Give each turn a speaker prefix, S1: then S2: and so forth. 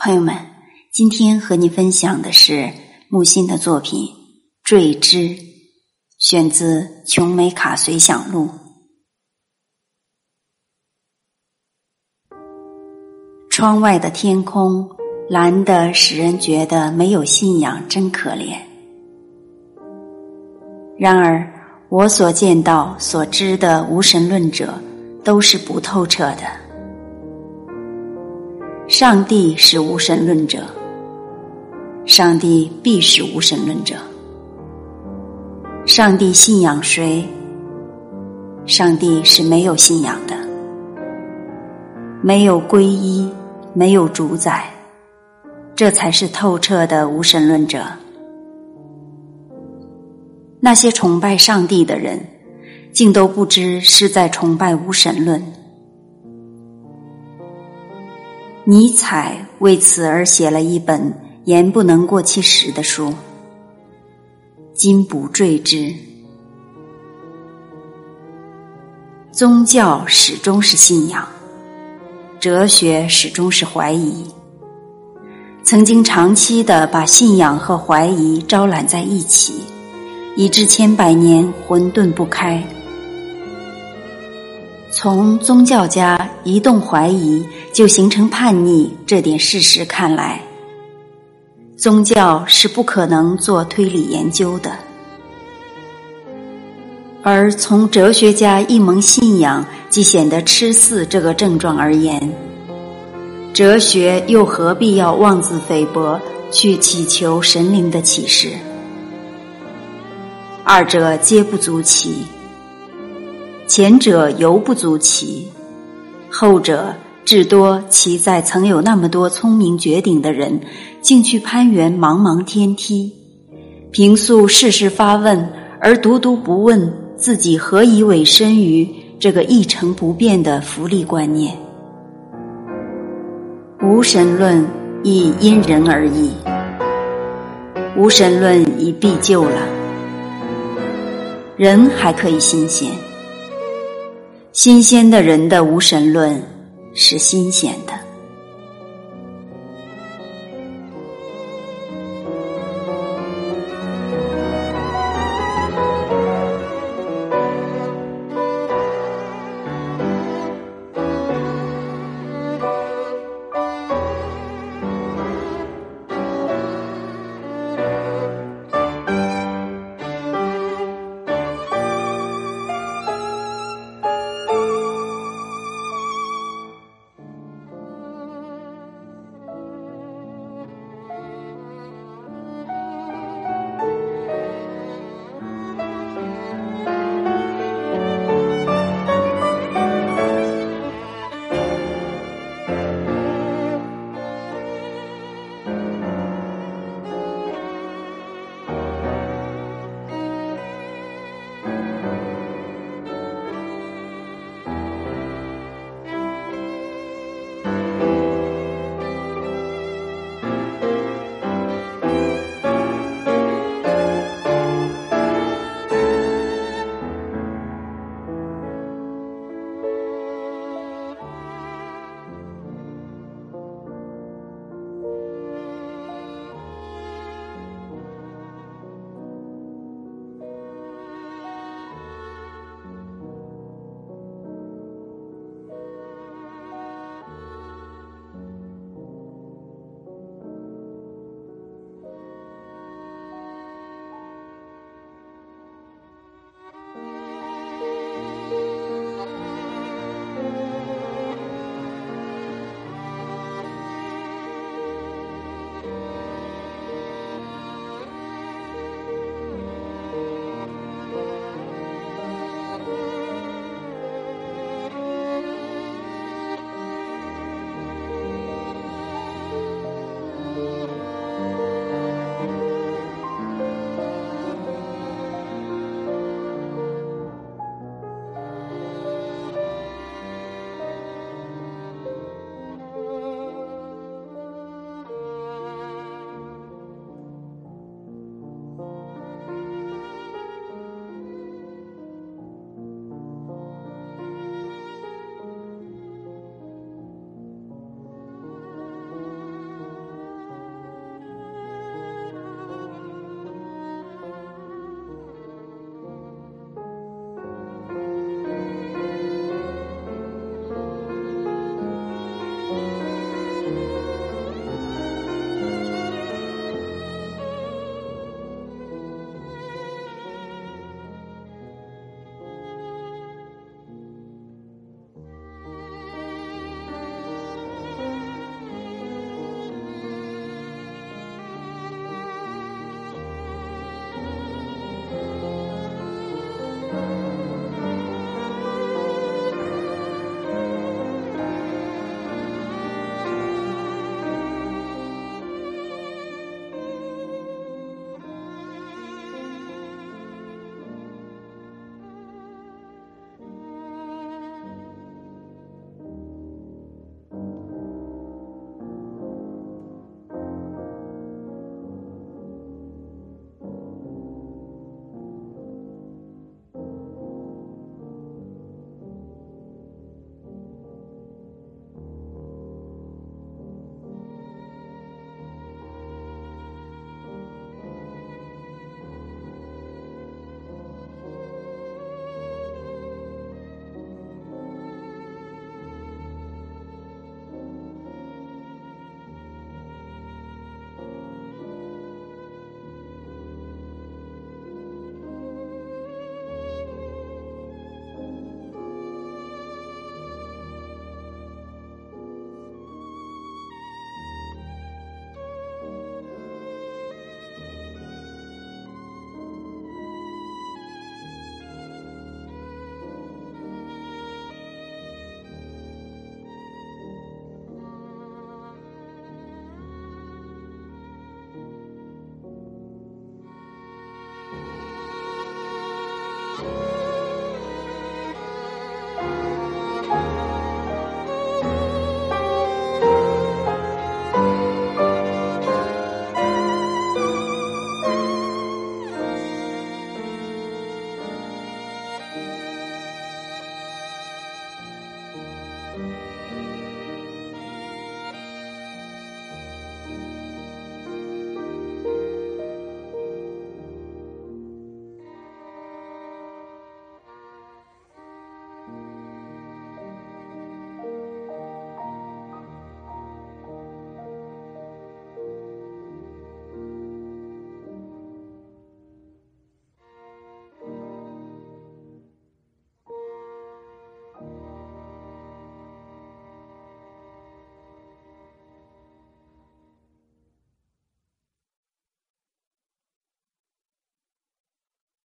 S1: 朋友们，今天和你分享的是木心的作品《坠之》，选自《琼美卡随想录》。窗外的天空蓝的使人觉得没有信仰真可怜。然而，我所见到、所知的无神论者，都是不透彻的。上帝是无神论者，上帝必是无神论者。上帝信仰谁？上帝是没有信仰的，没有皈依，没有主宰，这才是透彻的无神论者。那些崇拜上帝的人，竟都不知是在崇拜无神论。尼采为此而写了一本言不能过其实的书《金不坠之》。宗教始终是信仰，哲学始终是怀疑。曾经长期的把信仰和怀疑招揽在一起，以致千百年混沌不开。从宗教家一动怀疑就形成叛逆这点事实看来，宗教是不可能做推理研究的；而从哲学家一蒙信仰即显得痴似这个症状而言，哲学又何必要妄自菲薄去祈求神灵的启示？二者皆不足奇。前者犹不足奇，后者至多其在曾有那么多聪明绝顶的人，竟去攀援茫茫天梯，平素事事发问，而独独不问自己何以委身于这个一成不变的福利观念。无神论亦因人而异，无神论已必旧了，人还可以新鲜。新鲜的人的无神论是新鲜的。